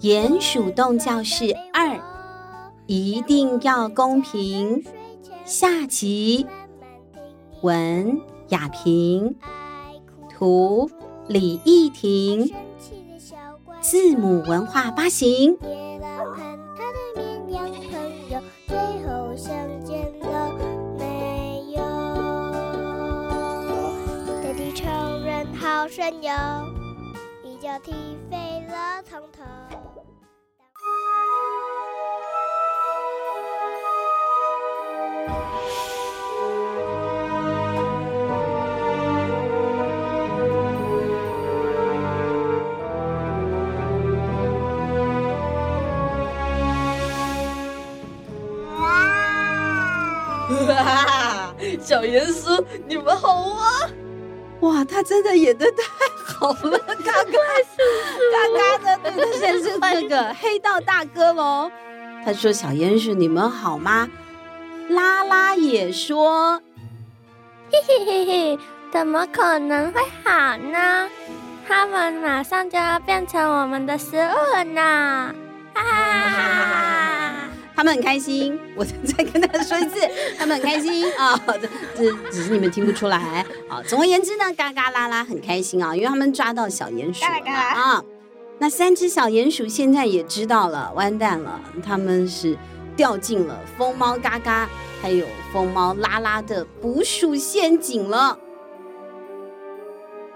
鼹鼠洞教室二，一定要公平。下集，文雅萍，图李义婷，字母文化发行。一脚小鼹鼠，你们好啊！哇，他真的演得太好了，嘎嘎是嘎嘎的，对，现在是那个黑道大哥喽。他说：“小鼹鼠，你们好吗？”拉拉也说：“嘿嘿嘿嘿，怎么可能会好呢？他们马上就要变成我们的食物了呢！”哈哈哈哈。他们很开心，我再跟大家说一次，他们很开心啊！这这只是你们听不出来啊。总而言之呢，嘎嘎拉拉很开心啊，因为他们抓到小鼹鼠了啊。那三只小鼹鼠现在也知道了，完蛋了，他们是掉进了疯猫嘎嘎还有疯猫拉拉的捕鼠陷阱了。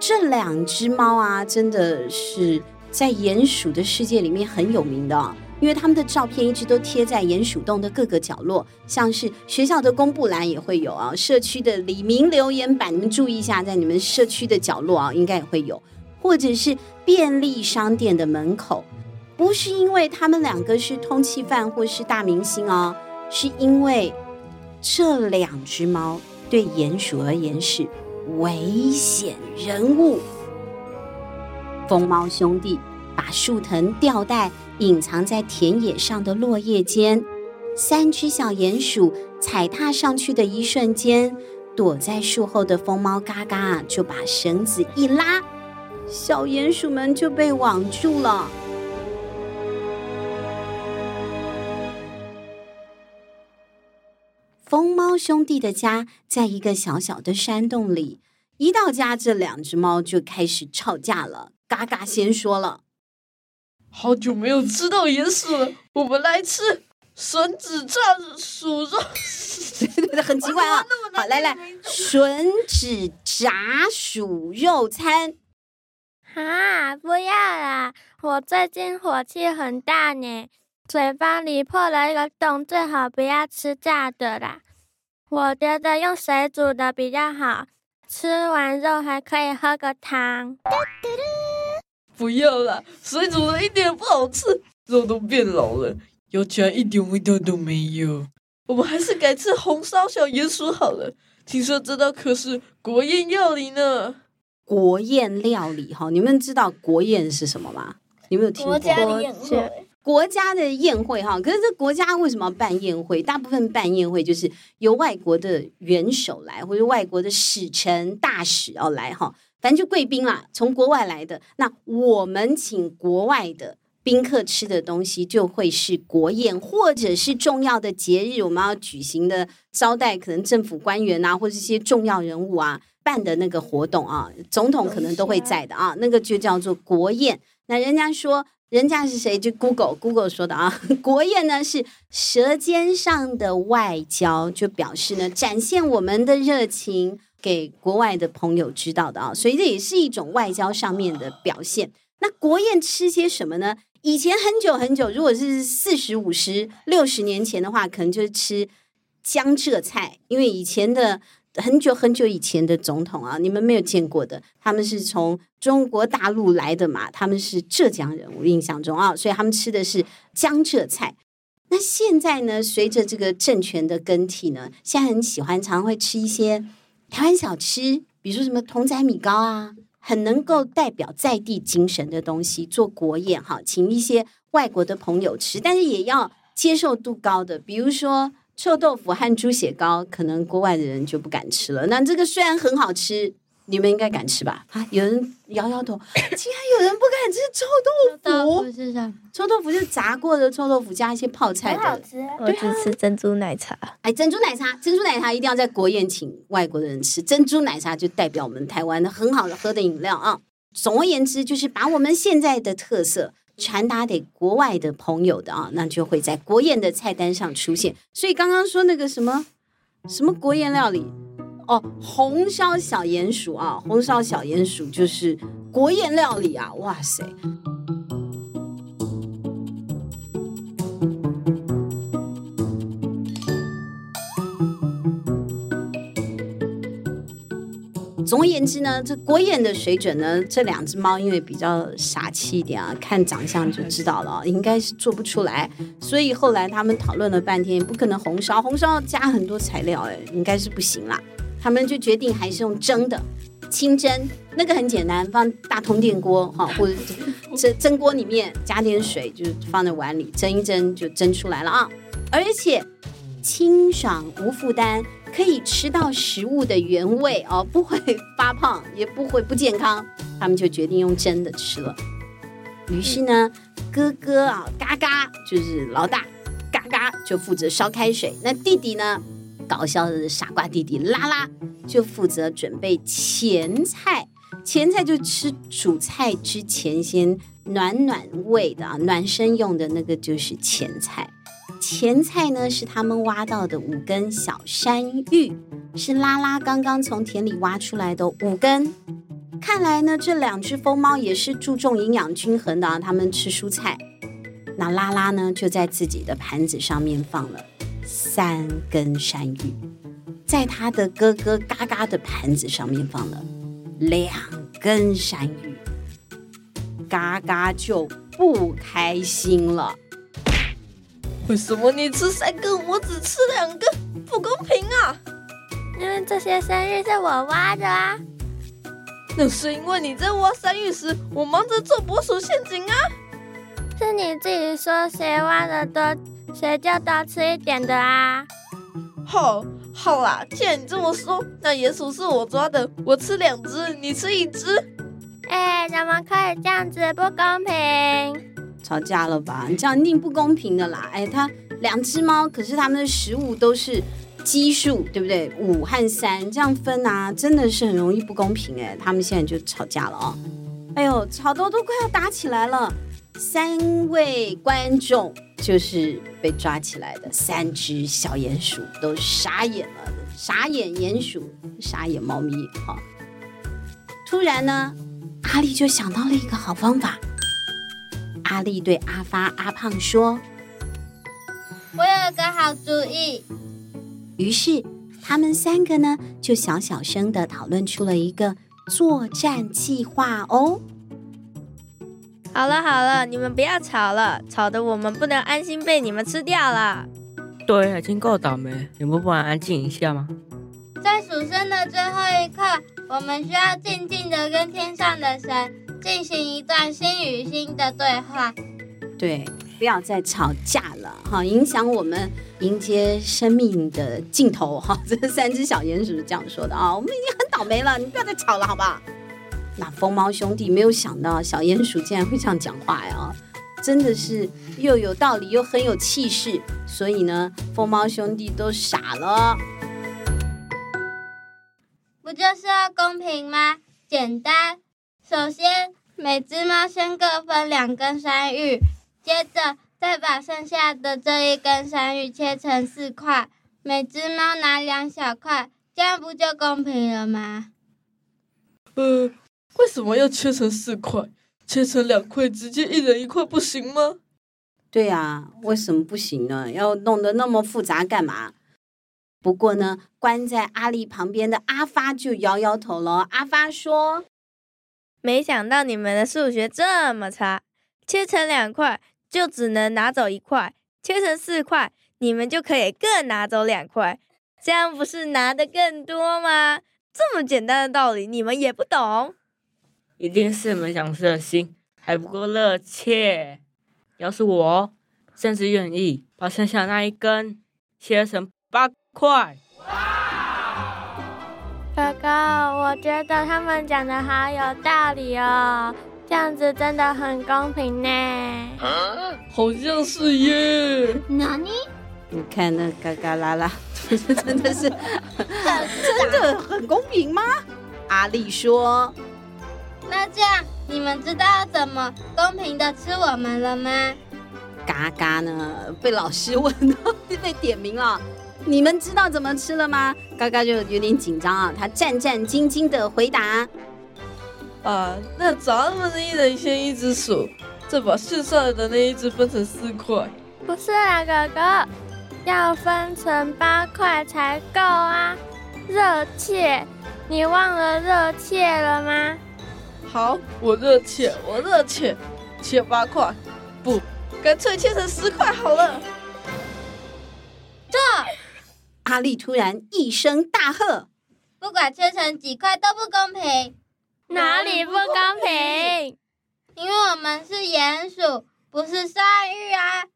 这两只猫啊，真的是在鼹鼠的世界里面很有名的。因为他们的照片一直都贴在鼹鼠洞的各个角落，像是学校的公布栏也会有啊，社区的里民留言板，你们注意一下，在你们社区的角落啊，应该也会有，或者是便利商店的门口，不是因为他们两个是通缉犯或是大明星哦，是因为这两只猫对鼹鼠而言是危险人物，疯猫兄弟。把树藤吊带隐藏在田野上的落叶间，三只小鼹鼠踩踏上去的一瞬间，躲在树后的疯猫嘎嘎就把绳子一拉，小鼹鼠们就被网住了。疯猫兄弟的家在一个小小的山洞里，一到家，这两只猫就开始吵架了。嘎嘎先说了。好久没有吃到鼹鼠了，我们来吃笋子炸鼠肉。对对对，很奇怪啊！好，来来，笋子炸鼠肉餐。啊，不要啦！我最近火气很大呢，嘴巴里破了一个洞，最好不要吃炸的啦。我觉得用水煮的比较好，吃完肉还可以喝个汤。不要啦，水煮的一点不好吃，肉都变老了，咬起来一点味道都没有。我们还是改吃红烧小鼹鼠好了。听说这道可是国宴料理呢。国宴料理哈，你们知道国宴是什么吗？你们有听过？国家的宴会。国家的宴会哈，可是这国家为什么要办宴会？大部分办宴会就是由外国的元首来，或者外国的使臣大使要来哈。咱就贵宾啦，从国外来的。那我们请国外的宾客吃的东西，就会是国宴，或者是重要的节日，我们要举行的招待，可能政府官员啊，或者一些重要人物啊办的那个活动啊，总统可能都会在的啊，那个就叫做国宴。那人家说，人家是谁？就 Google Google 说的啊，国宴呢是舌尖上的外交，就表示呢展现我们的热情。给国外的朋友知道的啊，所以这也是一种外交上面的表现。那国宴吃些什么呢？以前很久很久，如果是四十五十六十年前的话，可能就是吃江浙菜，因为以前的很久很久以前的总统啊，你们没有见过的，他们是从中国大陆来的嘛，他们是浙江人，我印象中啊，所以他们吃的是江浙菜。那现在呢，随着这个政权的更替呢，现在很喜欢，常常会吃一些。台湾小吃，比如说什么童仔米糕啊，很能够代表在地精神的东西，做国宴哈，请一些外国的朋友吃，但是也要接受度高的，比如说臭豆腐和猪血糕，可能国外的人就不敢吃了。那这个虽然很好吃，你们应该敢吃吧？啊，有人摇摇头，竟然有人不敢吃臭豆腐。是臭豆腐是炸过的臭豆腐，加一些泡菜的。好吃。我只吃珍珠奶茶。哎，珍珠奶茶，珍珠奶茶一定要在国宴请外国的人吃。珍珠奶茶就代表我们台湾的很好的喝的饮料啊。总而言之，就是把我们现在的特色传达给国外的朋友的啊，那就会在国宴的菜单上出现。所以刚刚说那个什么什么国宴料理。哦，红烧小鼹鼠啊，红烧小鼹鼠就是国宴料理啊！哇塞，总而言之呢，这国宴的水准呢，这两只猫因为比较傻气一点啊，看长相就知道了，应该是做不出来。所以后来他们讨论了半天，不可能红烧，红烧加很多材料，哎，应该是不行啦。他们就决定还是用蒸的，清蒸那个很简单，放大通电锅哈，或者蒸蒸锅里面加点水，就放在碗里蒸一蒸就蒸出来了啊！而且清爽无负担，可以吃到食物的原味哦，不会发胖，也不会不健康。他们就决定用蒸的吃了。于是呢，哥哥啊，嘎嘎就是老大，嘎嘎就负责烧开水，那弟弟呢？搞笑的傻瓜弟弟拉拉就负责准备前菜，前菜就吃主菜之前先暖暖胃的啊，暖身用的那个就是前菜。前菜呢是他们挖到的五根小山芋，是拉拉刚刚从田里挖出来的五根。看来呢，这两只疯猫也是注重营养均衡的啊，他们吃蔬菜。那拉拉呢就在自己的盘子上面放了。三根山芋，在他的哥哥嘎嘎的盘子上面放了两根山芋，嘎嘎就不开心了。为什么你吃三根，我只吃两根，不公平啊！因为这些山芋是我挖的啊。那是因为你在挖山芋时，我忙着做捕鼠陷阱啊。是你自己说谁挖的多。谁就多吃一点的啊？好，好啦，既然你这么说，那鼹鼠是我抓的，我吃两只，你吃一只。哎，怎么可以这样子？不公平！吵架了吧？你这样一定不公平的啦！哎，它两只猫，可是它们的食物都是奇数，对不对？五和三这样分啊，真的是很容易不公平哎。他们现在就吵架了哦！哎呦，吵得都快要打起来了。三位观众就是被抓起来的三只小鼹鼠都傻眼了，傻眼鼹鼠，傻眼猫咪。哈，突然呢，阿力就想到了一个好方法。阿力对阿发、阿胖说：“我有个好主意。”于是他们三个呢，就小小声的讨论出了一个作战计划哦。好了好了，你们不要吵了，吵得我们不能安心被你们吃掉了。对，已经够倒霉，你们不能安静一下吗？在数生的最后一刻，我们需要静静的跟天上的神进行一段心与心的对话。对，不要再吵架了哈，影响我们迎接生命的尽头哈。这三只小鼹鼠是这样说的啊，我们已经很倒霉了，你不要再吵了，好不好？那疯猫兄弟没有想到小鼹鼠竟然会这样讲话呀，真的是又有道理又很有气势，所以呢，疯猫兄弟都傻了。不就是要公平吗？简单，首先每只猫先各分两根山芋，接着再把剩下的这一根山芋切成四块，每只猫拿两小块，这样不就公平了吗？呃。为什么要切成四块？切成两块，直接一人一块不行吗？对呀，为什么不行呢？要弄得那么复杂干嘛？不过呢，关在阿丽旁边的阿发就摇摇头了。阿发说：“没想到你们的数学这么差，切成两块就只能拿走一块，切成四块你们就可以各拿走两块，这样不是拿的更多吗？这么简单的道理，你们也不懂？”一定是你们想吃的心还不够热切。要是我，甚至愿意把剩下那一根切成八块。哥哥，我我觉得他们讲的好有道理哦，这样子真的很公平呢。好像是耶。哪里？你看那嘎嘎啦啦，真的是真的很公平吗？阿力说：“那这样你们知道怎么公平的吃我们了吗？”嘎嘎呢？被老师问到，被点名了。你们知道怎么吃了吗？嘎嘎就有点紧张啊，他战战兢兢的回答：“啊，那咱们一人先一只鼠，再把剩下来的那一只分成四块。”不是啊，哥哥，要分成八块才够啊！热切，你忘了热切了吗？好，我热切，我热切，切八块，不，干脆切成十块好了。这。阿力突然一声大喝：“不管切成几块都不公平，哪里不公平？因为我们是鼹鼠，不是鲨鱼啊！”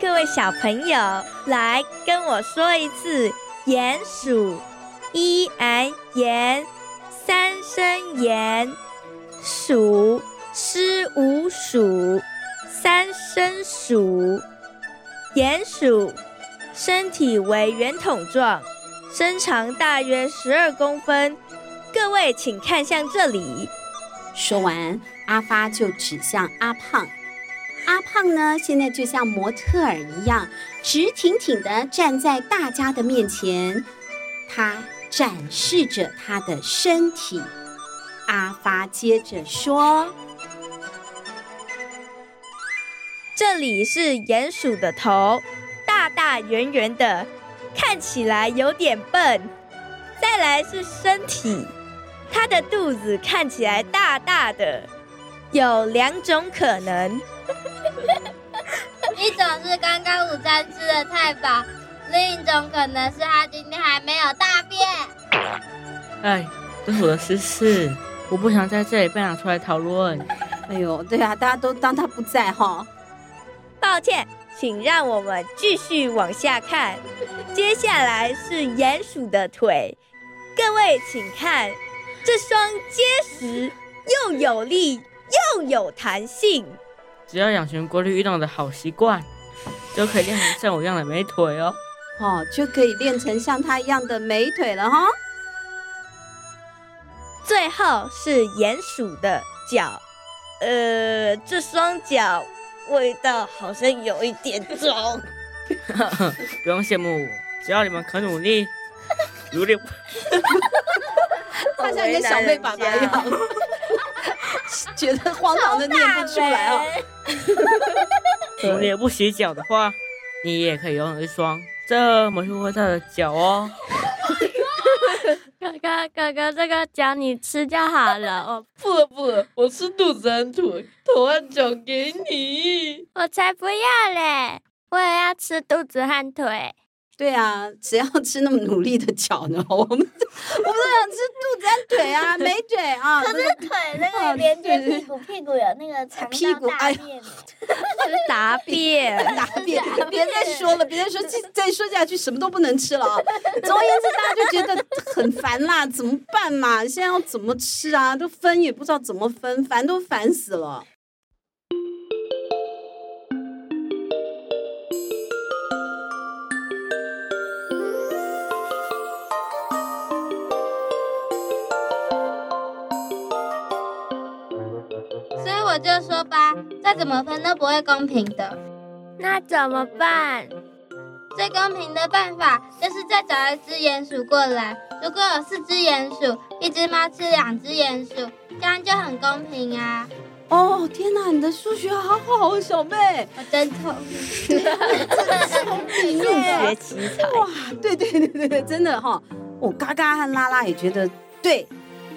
各位小朋友，来跟我说一次：鼹鼠，一俺鼹，三声鼹，鼠，诗无鼠。三声鼠，鼹鼠，身体为圆筒状，身长大约十二公分。各位请看向这里。说完，阿发就指向阿胖。阿胖呢，现在就像模特儿一样，直挺挺地站在大家的面前，他展示着他的身体。阿发接着说。这里是鼹鼠的头，大大圆圆的，看起来有点笨。再来是身体，它的肚子看起来大大的，有两种可能，一种是刚刚午餐吃的太饱，另一种可能是他今天还没有大便。哎，这是我的私事，我不想在这里被拿出来讨论。哎呦，对啊，大家都当他不在哈。抱歉，请让我们继续往下看。接下来是鼹鼠的腿，各位请看，这双结实又有力又有弹性。只要养成规律运动的好习惯，就可以练成像我一样的美腿哦。哦，就可以练成像他一样的美腿了哈。最后是鼹鼠的脚，呃，这双脚。味道好像有一点重，不用羡慕我，只要你们肯努力，努力。他像一个小妹爸爸一样，觉得荒唐的念不出来哦。努力不洗脚的话，你也可以拥有一双这么舒服的脚哦。哥哥，哥哥，这个脚你吃就好了。我不了，不了，我吃肚子和腿，头和脚给你。我才不要嘞！我也要吃肚子和腿。对啊，谁要吃那么努力的脚呢？我们，我们都想吃肚子跟腿啊，美腿啊。可是腿那个连接屁股，屁股有那个肠屁股哎，大便，大便，别再说了，别再说，再说下去什么都不能吃了啊！总而言之，大家就觉得很烦啦，怎么办嘛？现在要怎么吃啊？都分也不知道怎么分，烦都烦死了。就说吧，再怎么分都不会公平的。那怎么办？最公平的办法就是再找一只鼹鼠过来。如果有四只鼹鼠，一只猫吃两只鼹鼠，这样就很公平啊！哦，天哪，你的数学好好，小妹，我真聪明，数学奇才。哇，对对对对对，真的哈、哦。我嘎嘎和拉拉也觉得对。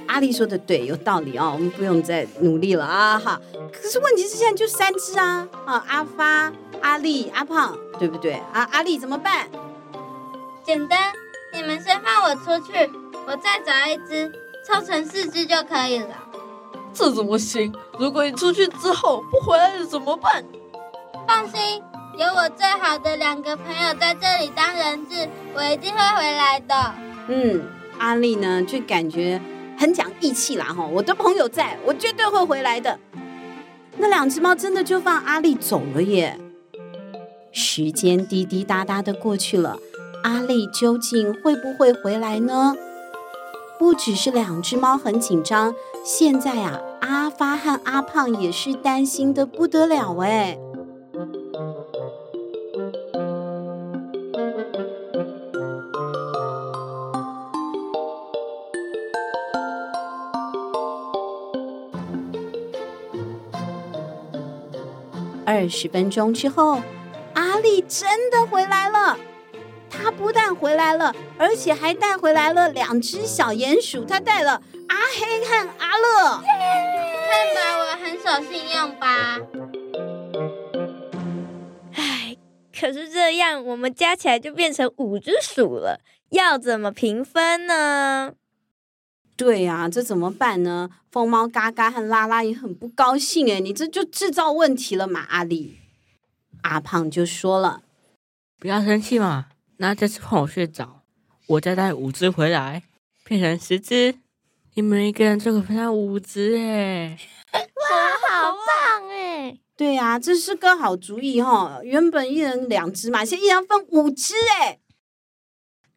阿力说的对，有道理啊、哦，我们不用再努力了啊哈。可是问题是现在就三只啊啊，阿发、阿力、阿胖，对不对？啊，阿力怎么办？简单，你们先放我出去，我再找一只，凑成四只就可以了。这怎么行？如果你出去之后不回来了怎么办？放心，有我最好的两个朋友在这里当人质，我一定会回来的。嗯，阿丽呢，就感觉很讲义气啦，哈，我的朋友在，我绝对会回来的。那两只猫真的就放阿丽走了耶。时间滴滴答答的过去了，阿丽究竟会不会回来呢？不只是两只猫很紧张，现在啊，阿发和阿胖也是担心的不得了哎。二十分钟之后，阿力真的回来了。他不但回来了，而且还带回来了两只小鼹鼠。他带了阿黑和阿乐。看吧，我很守信用吧？唉，可是这样我们加起来就变成五只鼠了，要怎么平分呢？对呀、啊，这怎么办呢？疯猫嘎嘎和拉拉也很不高兴哎，你这就制造问题了嘛，阿丽。阿胖就说了：“不要生气嘛，那这次换我去找，我再带五只回来，变成十只，你们一个人就可分上五只哎！哇，好棒哎！对呀、啊，这是个好主意哈、哦。原本一人两只嘛，现在一人分五只哎。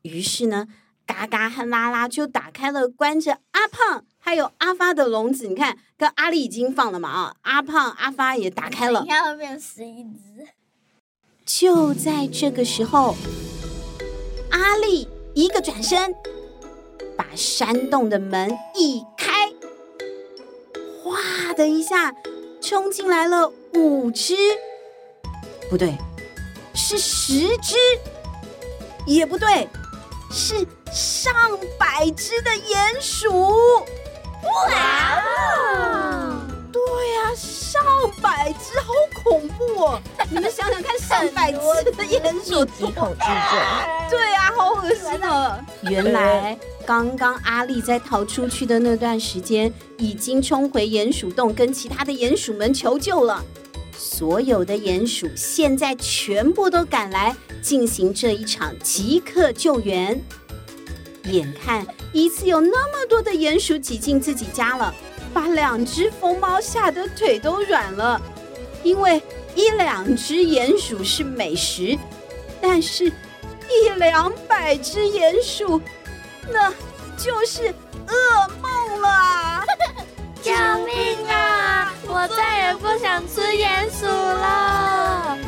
于是呢。”嘎嘎和拉拉就打开了关着阿胖还有阿发的笼子，你看，跟阿丽已经放了嘛啊，阿胖阿发也打开了，你看会变十一只。就在这个时候，阿丽一个转身，把山洞的门一开，哗的一下冲进来了五只，不对，是十只，也不对，是。上百只的鼹鼠，哇哦！对呀、啊，上百只，好恐怖哦！你们想想看，上百只的鼹鼠，几口之争？对呀、啊，好恶心啊！原来刚刚阿力在逃出去的那段时间，已经冲回鼹鼠洞，跟其他的鼹鼠们求救了。所有的鼹鼠现在全部都赶来进行这一场即刻救援。眼看一次有那么多的鼹鼠挤进自己家了，把两只疯猫吓得腿都软了。因为一两只鼹鼠是美食，但是一两百只鼹鼠，那就是噩梦了。救命啊！我再也不想吃鼹鼠了。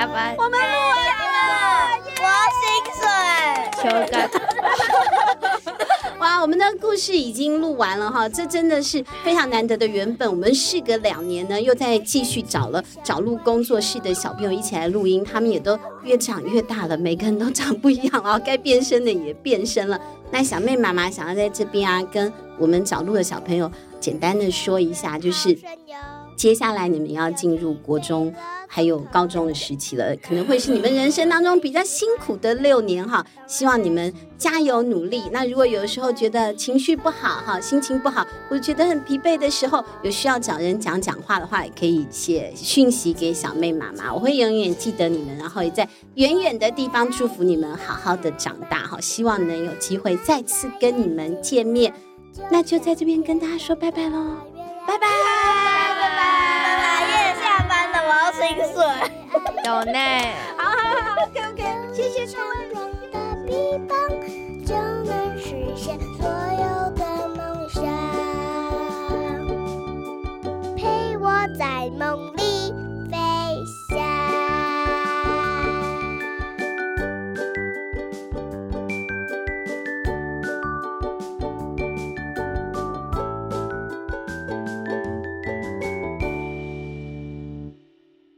下班，我们录完了，我薪水，求干。哇，我们的故事已经录完了哈，这真的是非常难得的原本。我们事隔两年呢，又在继续找了找录工作室的小朋友一起来录音，他们也都越长越大了，每个人都长不一样啊，该变身的也变身了。那小妹妈妈想要在这边啊，跟我们找录的小朋友简单的说一下，就是接下来你们要进入国中。还有高中的时期了，可能会是你们人生当中比较辛苦的六年哈。希望你们加油努力。那如果有时候觉得情绪不好哈，心情不好，或者觉得很疲惫的时候，有需要找人讲讲话的话，也可以写讯息给小妹妈妈，我会永远记得你们，然后也在远远的地方祝福你们好好的长大哈。希望能有机会再次跟你们见面。那就在这边跟大家说拜拜喽，拜拜。薪水，有内，好好好，好。